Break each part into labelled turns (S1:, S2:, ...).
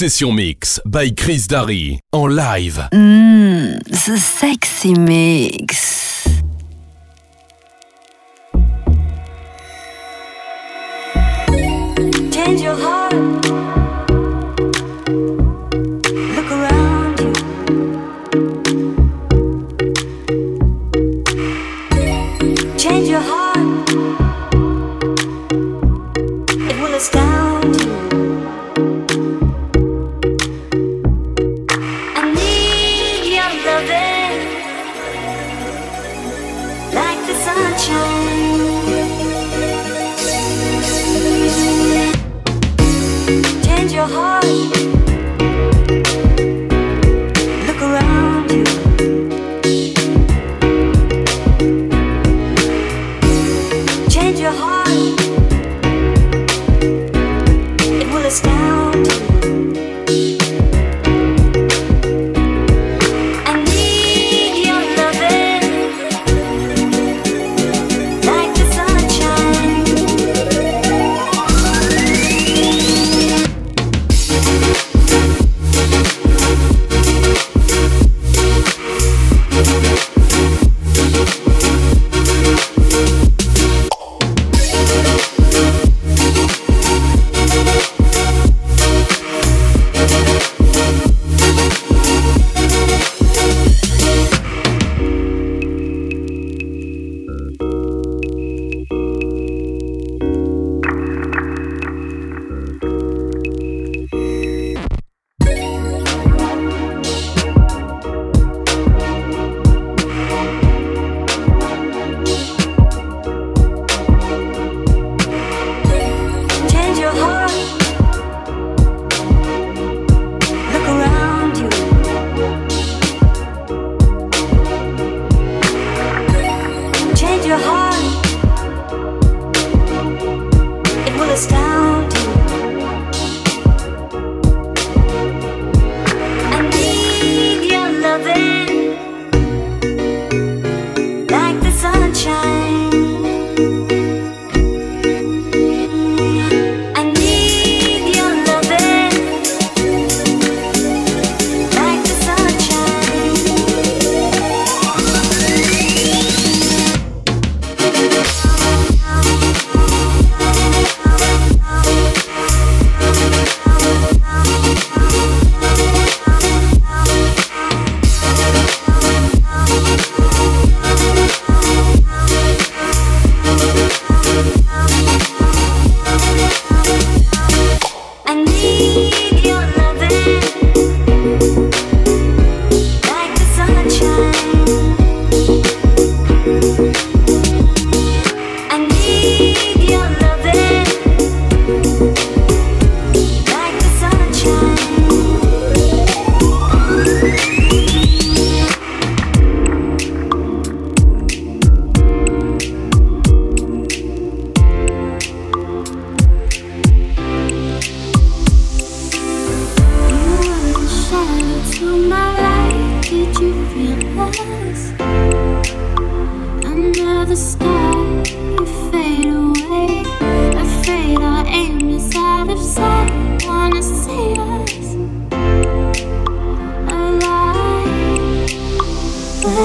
S1: Session Mix by Chris Darry en live.
S2: Mmm, the sexy mix.
S3: Change your heart.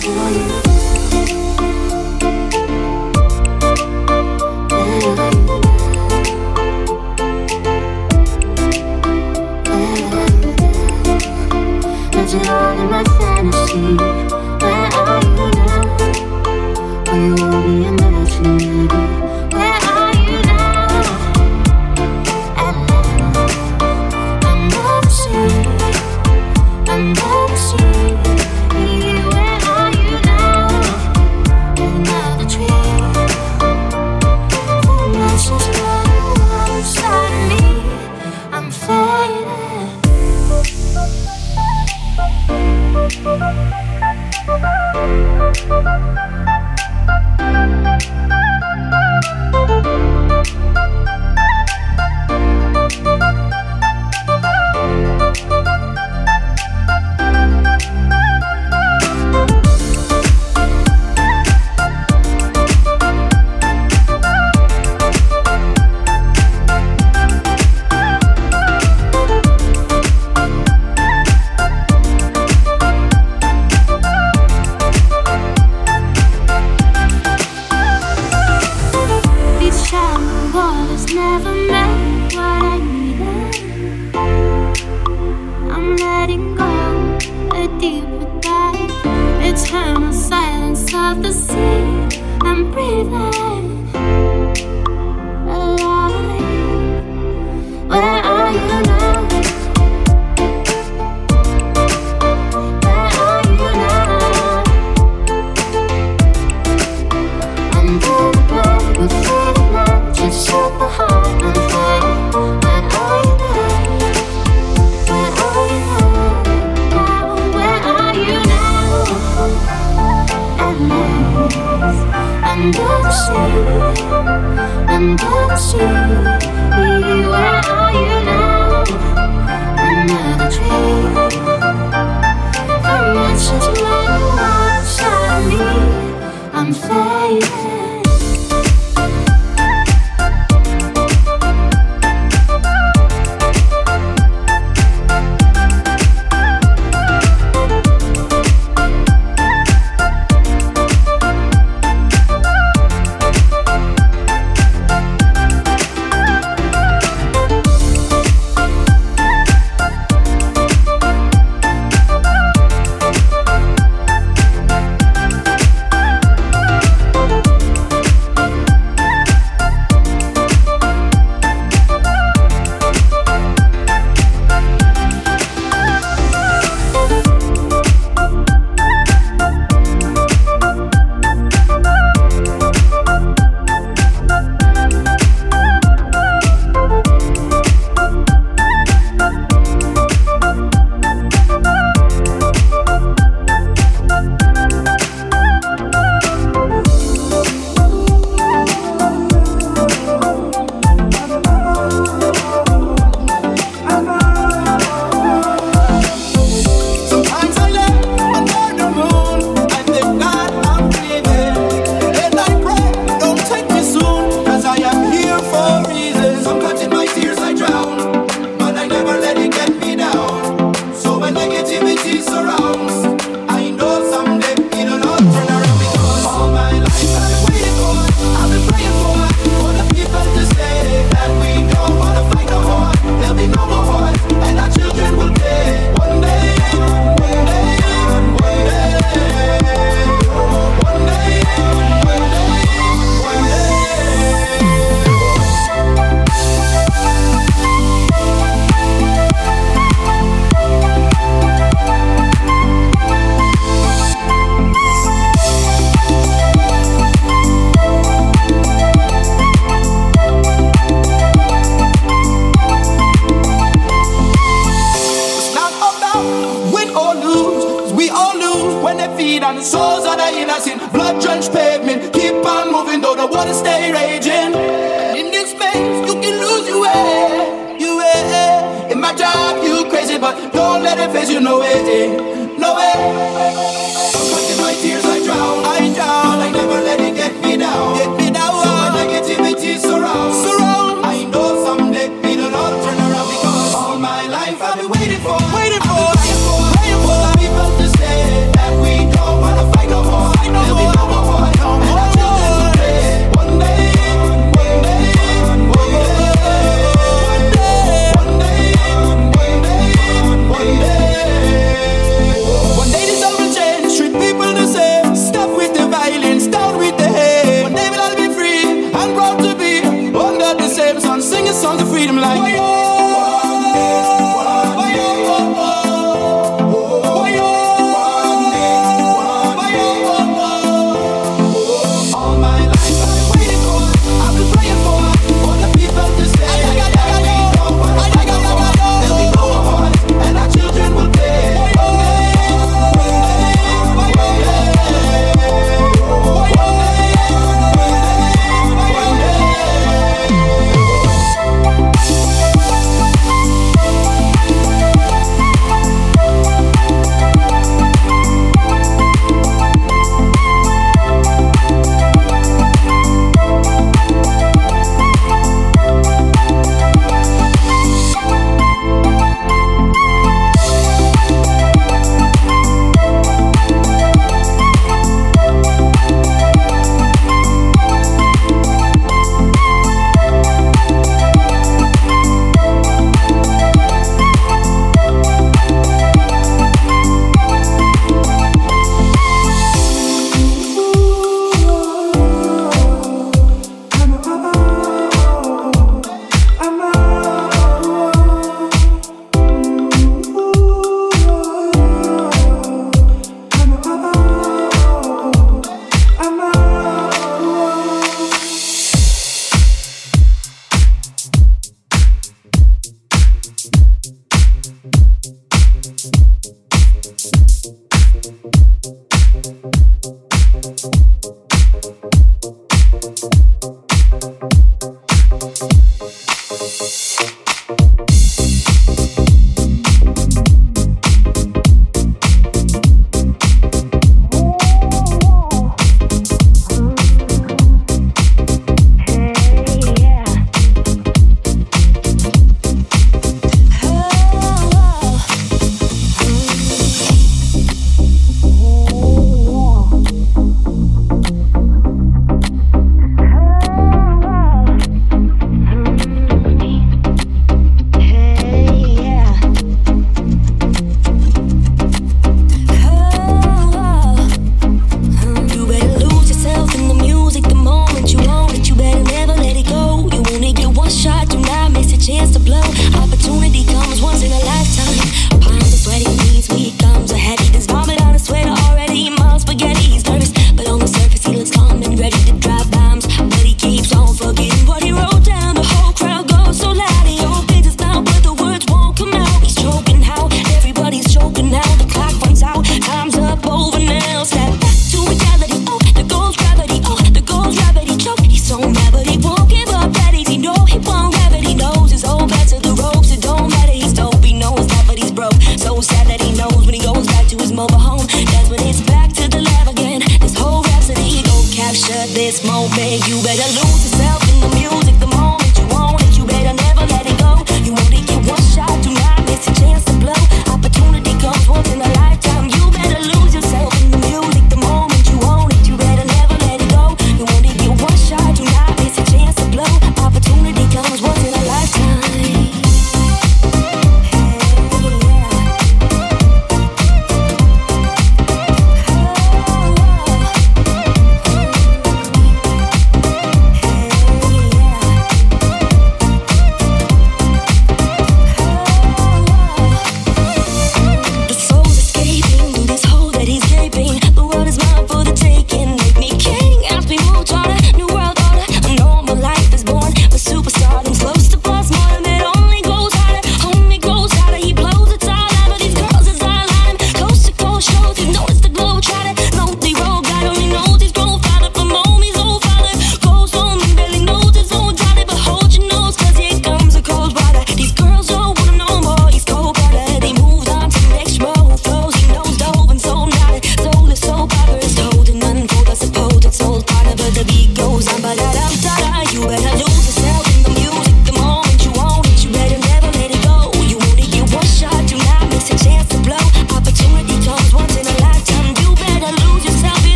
S3: smoking you.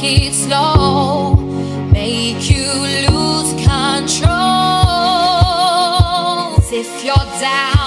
S4: take it
S5: slow, make you lose control. If you're down.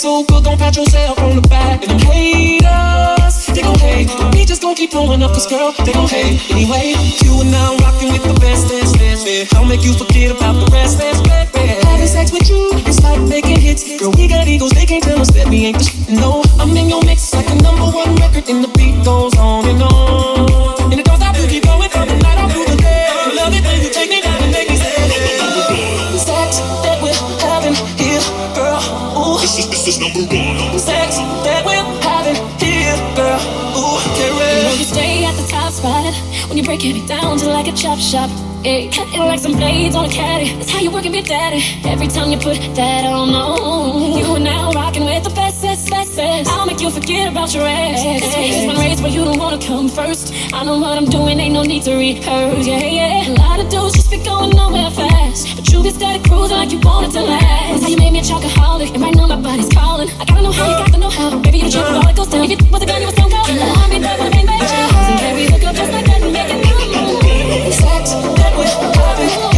S6: So good, don't pat yourself on the back. And them haters, they gon' hate. We just gon' keep blowing up, cause girl, they gon' hate. Anyway, you and I, I'm with the best. Dance, dance. I'll make you forget about the rest. Dance, dance, dance. Having sex with you, it's like making hits. Girl, we got egos, they can't tell us that we ain't the shit. No, I'm in your mix like a number one record, and the beat goes on and on. When you
S7: break it down to like a chop shop. Hey, cut it like some blades on a caddy. That's how you work it, big daddy. Every time you put that on, on you are now rocking with the best, best. I'll make you forget about your ex. It's one race where you don't wanna come first. I know what I'm doing, ain't no need to rehearse. Yeah, yeah. A lot of dudes just be going nowhere fast, but you be steady cruising like you want it to last. That's how you made me a chocoholic, and right now my body's calling. I gotta know how you got to know how. Baby, you the truth, all it goes down. If you was a gun, you was stone cold. I'll be there when I bang bang. So baby, hook up just like that and make it.
S6: Sex that we're having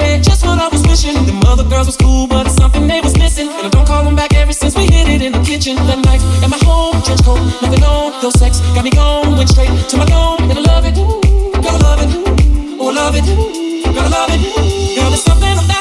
S6: in just what I was wishing. The other girls was cool, but it's something they was missing. And I don't call them back ever since we hit it in the kitchen that night. At my home, trench coat, nothing on, no sex. Got me going, went straight to my dome, and I love it. Gotta love it, oh, I love it. Gotta love it. Girl, there's something about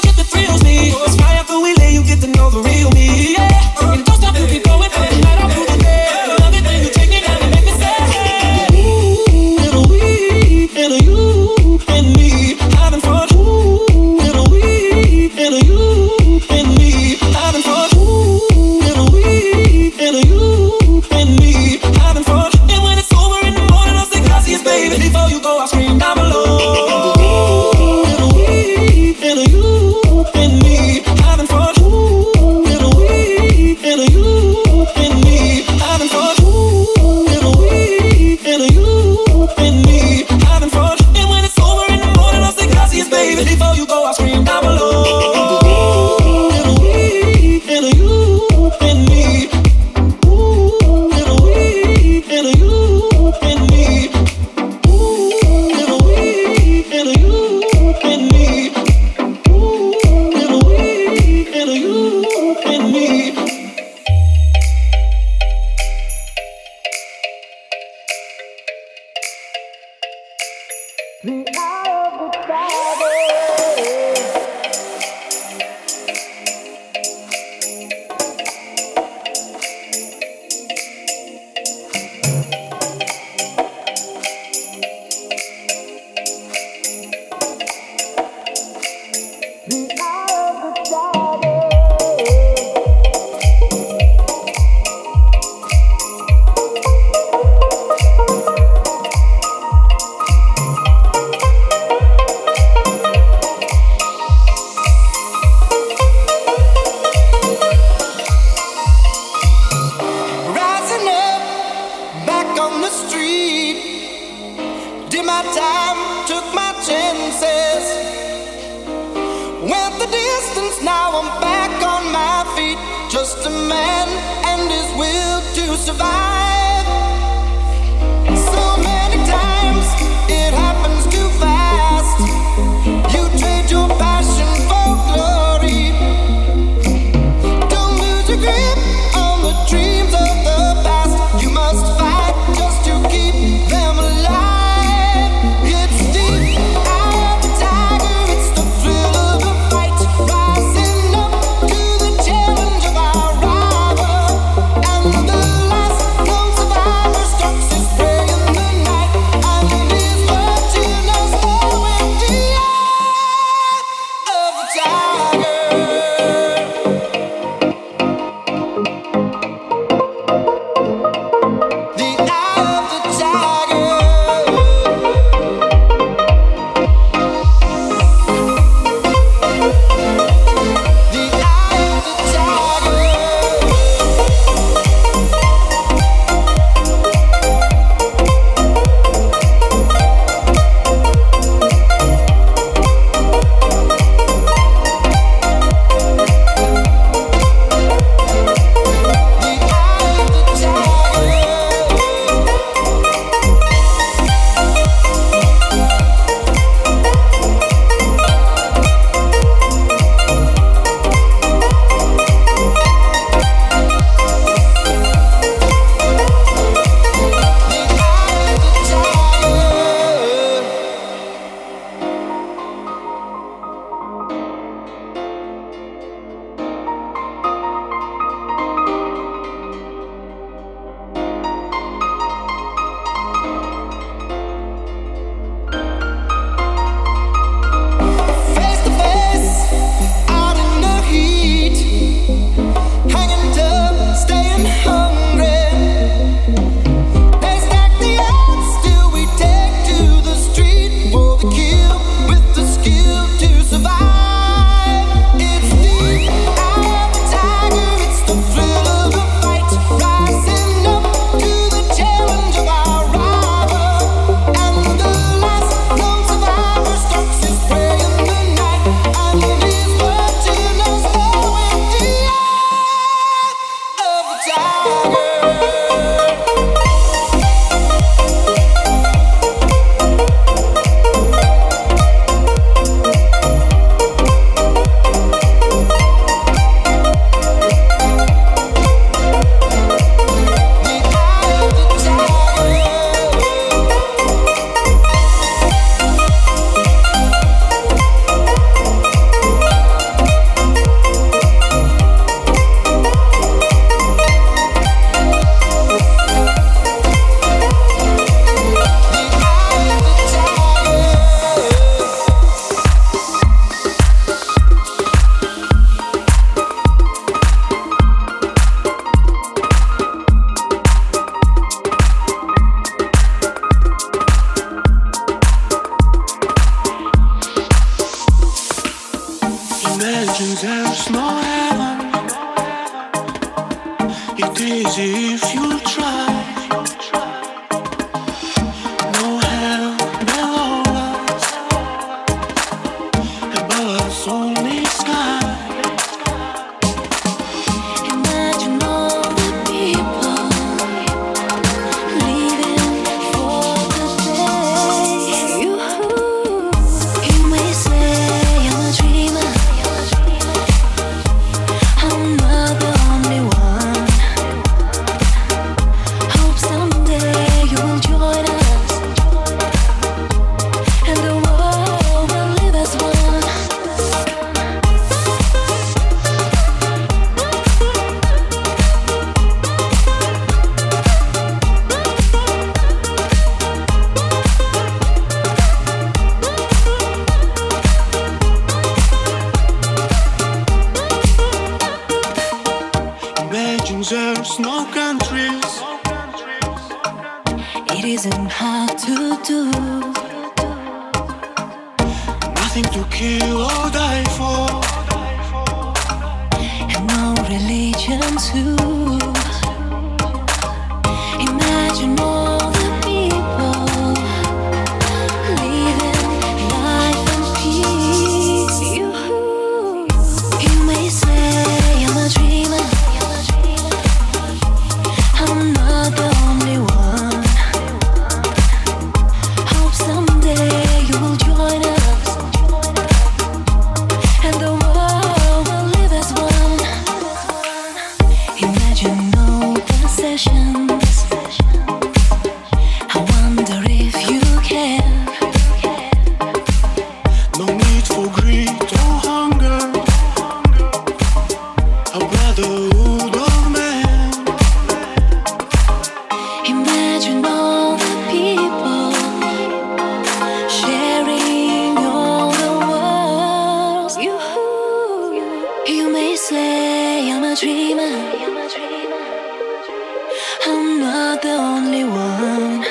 S8: not the only one.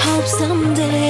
S8: Hope someday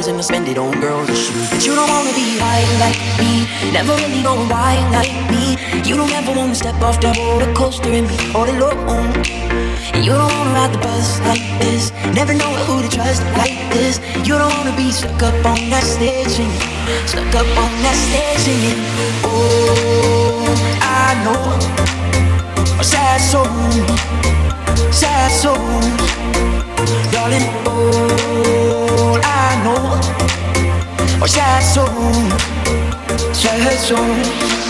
S3: dollars and I spend it on girls and shoes. But you don't wanna be high like me, never really going wild like me. You don't ever wanna step off that roller coaster and be all alone. And you don't wanna ride the bus like this, never know who to trust like this. You don't wanna be stuck up on that stage singing, stuck up on that stage singing. Oh, I know a sad soul, sad soul, darling. 我下 sad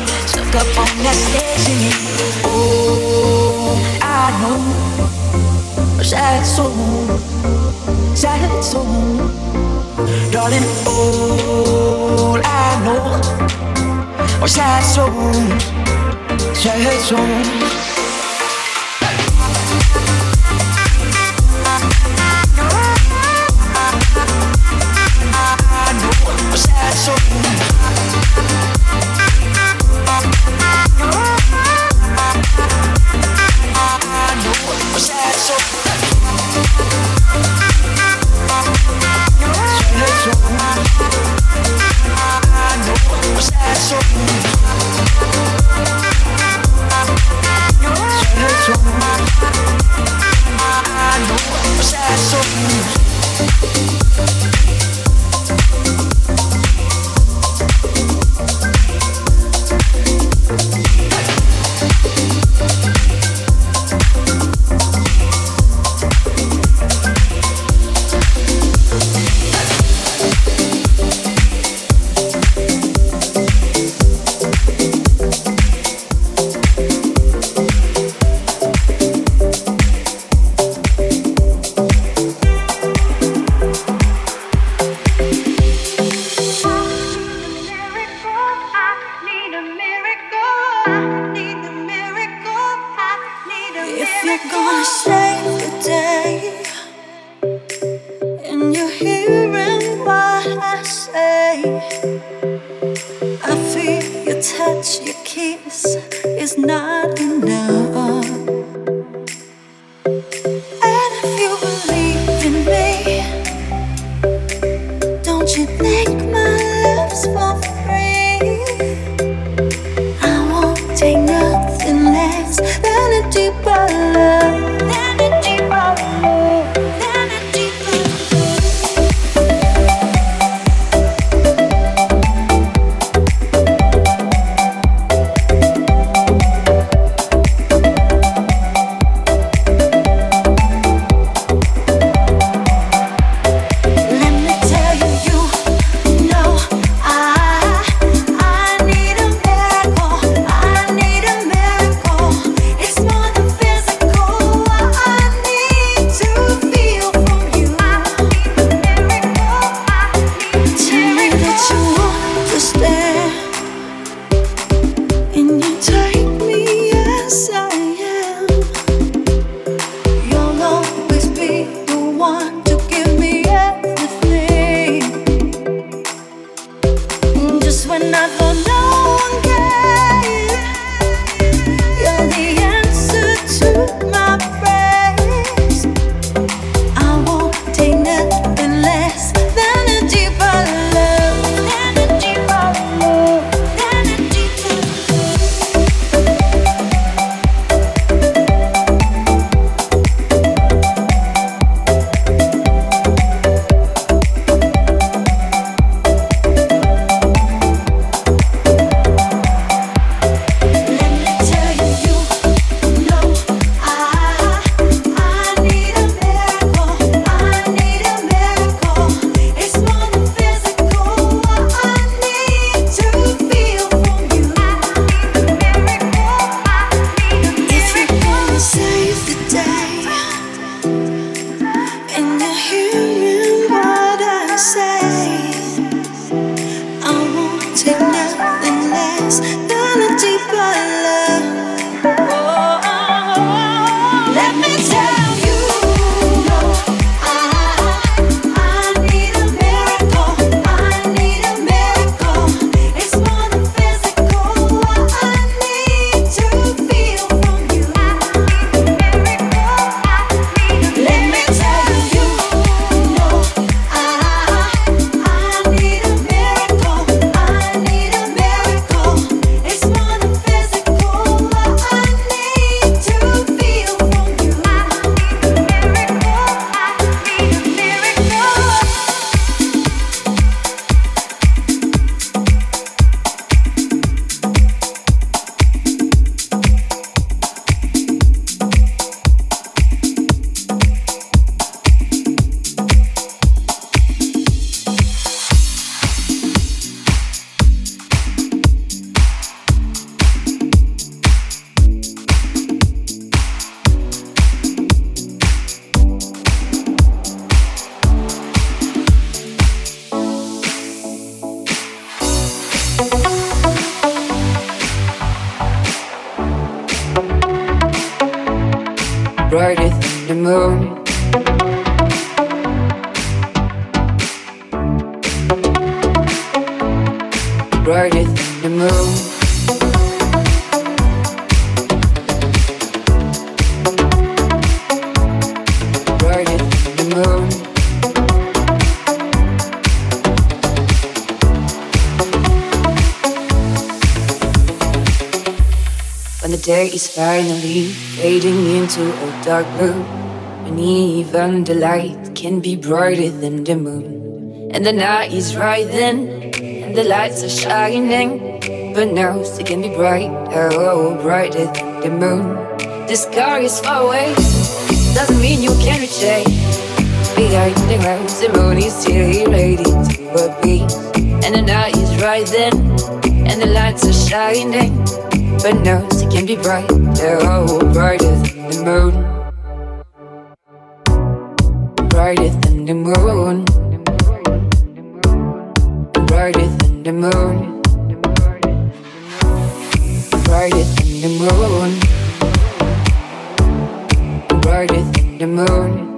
S3: stuck up on that stage singing. Oh, I know sad soul, sad soul, darling. All I know are sad souls, sad souls.
S9: dark blue. And even the light can be brighter than the moon. And the night is rising, and the lights are shining. But now it can be brighter, oh, brighter than the moon. The sky is far away, doesn't mean you can reach it. Behind the clouds, the moon is still related to a. And the night is rising, and the lights are shining. But now it can be brighter, oh, brighter than the moon. the moon.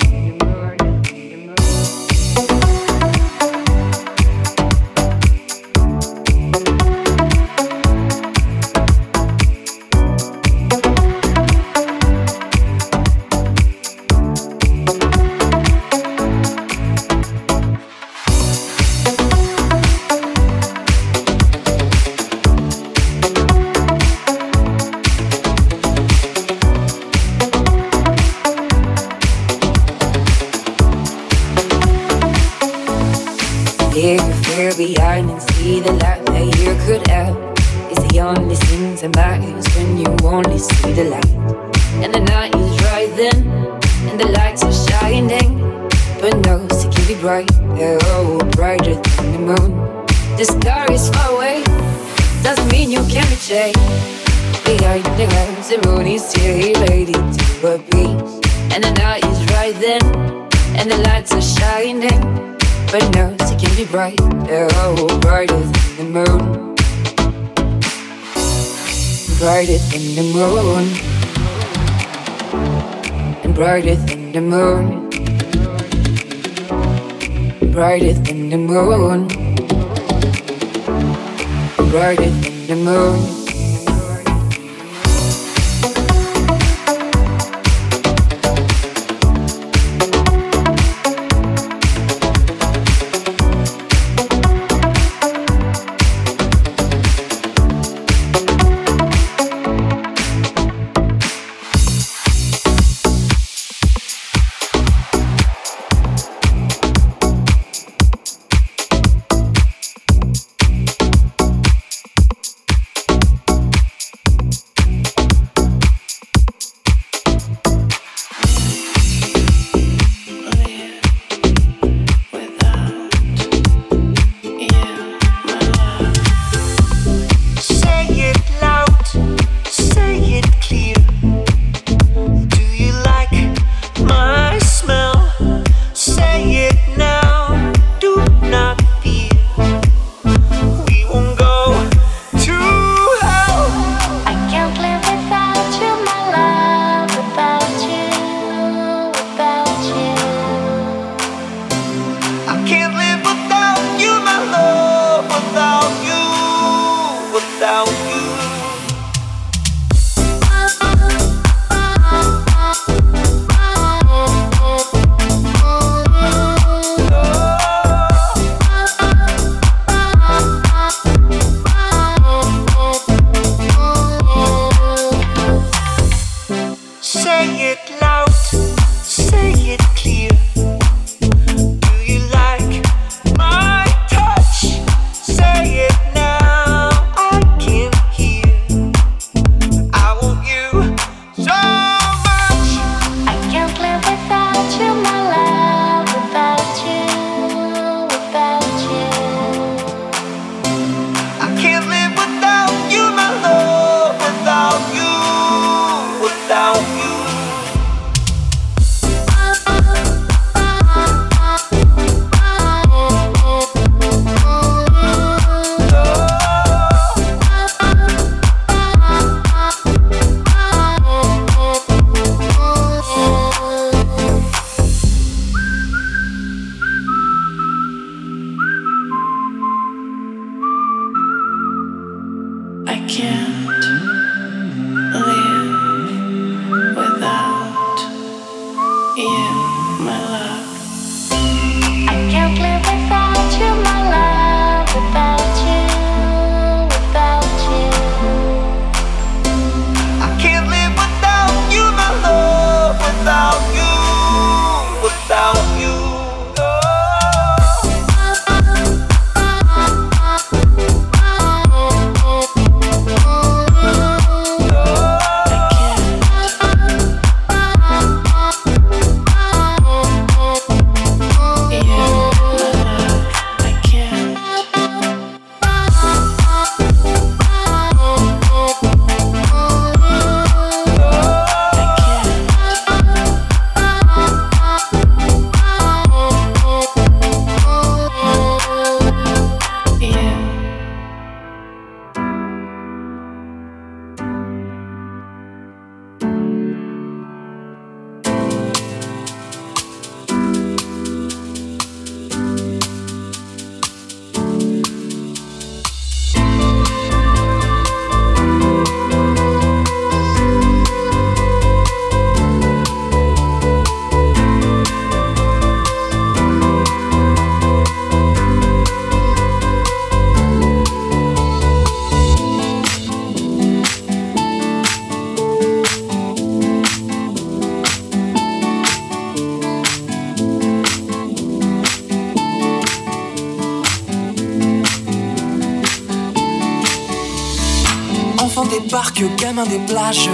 S10: Enfants débarquent, gamins des plages.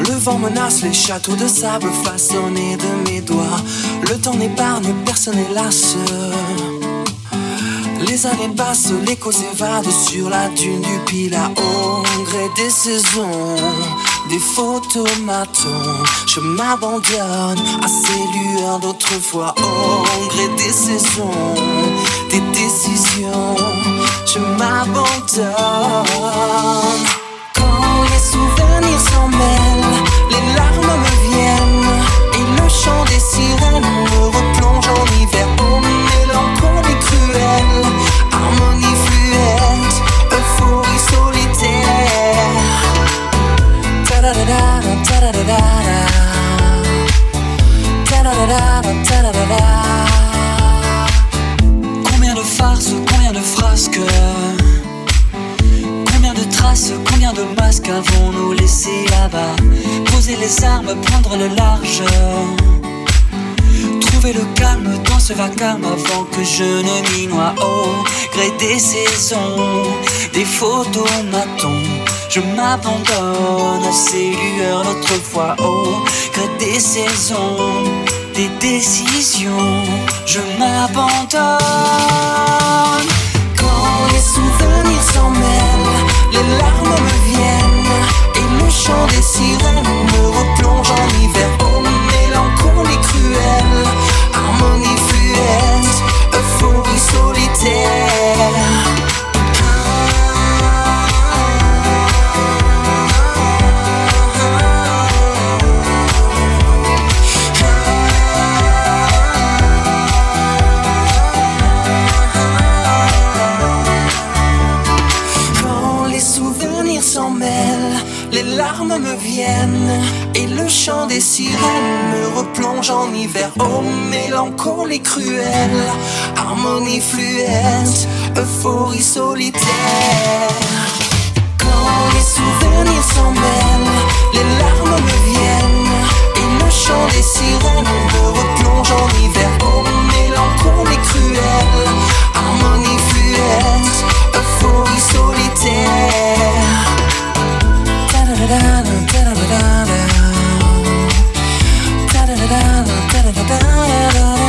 S10: Le vent menace les châteaux de sable façonnés de mes doigts. Le temps n'épargne personne hélas. Les années passent, l'écho s'évade sur la dune du Pila au gré des saisons, des photomatons. Je m'abandonne à ces lueurs d'autrefois au gré des saisons, des décisions. Je m'abandonne. Quand les souvenirs s'en mêlent, les larmes me viennent et le chant des sirènes me replonge en hiver. Oh, mélancolie cruelle, harmonie fluette, Combien de farces, combien de frasques Combien de traces, combien de masques avons-nous laissé là-bas Poser les armes, prendre le large Trouver le calme dans ce vacarme avant que je ne m'y noie au gré des saisons, des photomatons. Je m'abandonne à ces lueurs d'autrefois au gré des saisons, des décisions. Je m'abandonne. Quand les souvenirs s'en mêlent, les larmes me viennent et le chant des sirènes me replonge en hiver. des sirènes me replonge en hiver. Oh, mélancolie cruelle, harmonie fluette, euphorie solitaire. Quand les souvenirs s'en mêlent, les larmes me viennent, et le chant des sirènes me replonge en hiver. Oh, mélancolie cruelle, harmonie fluette, euphorie solitaire. ダダダダだダダ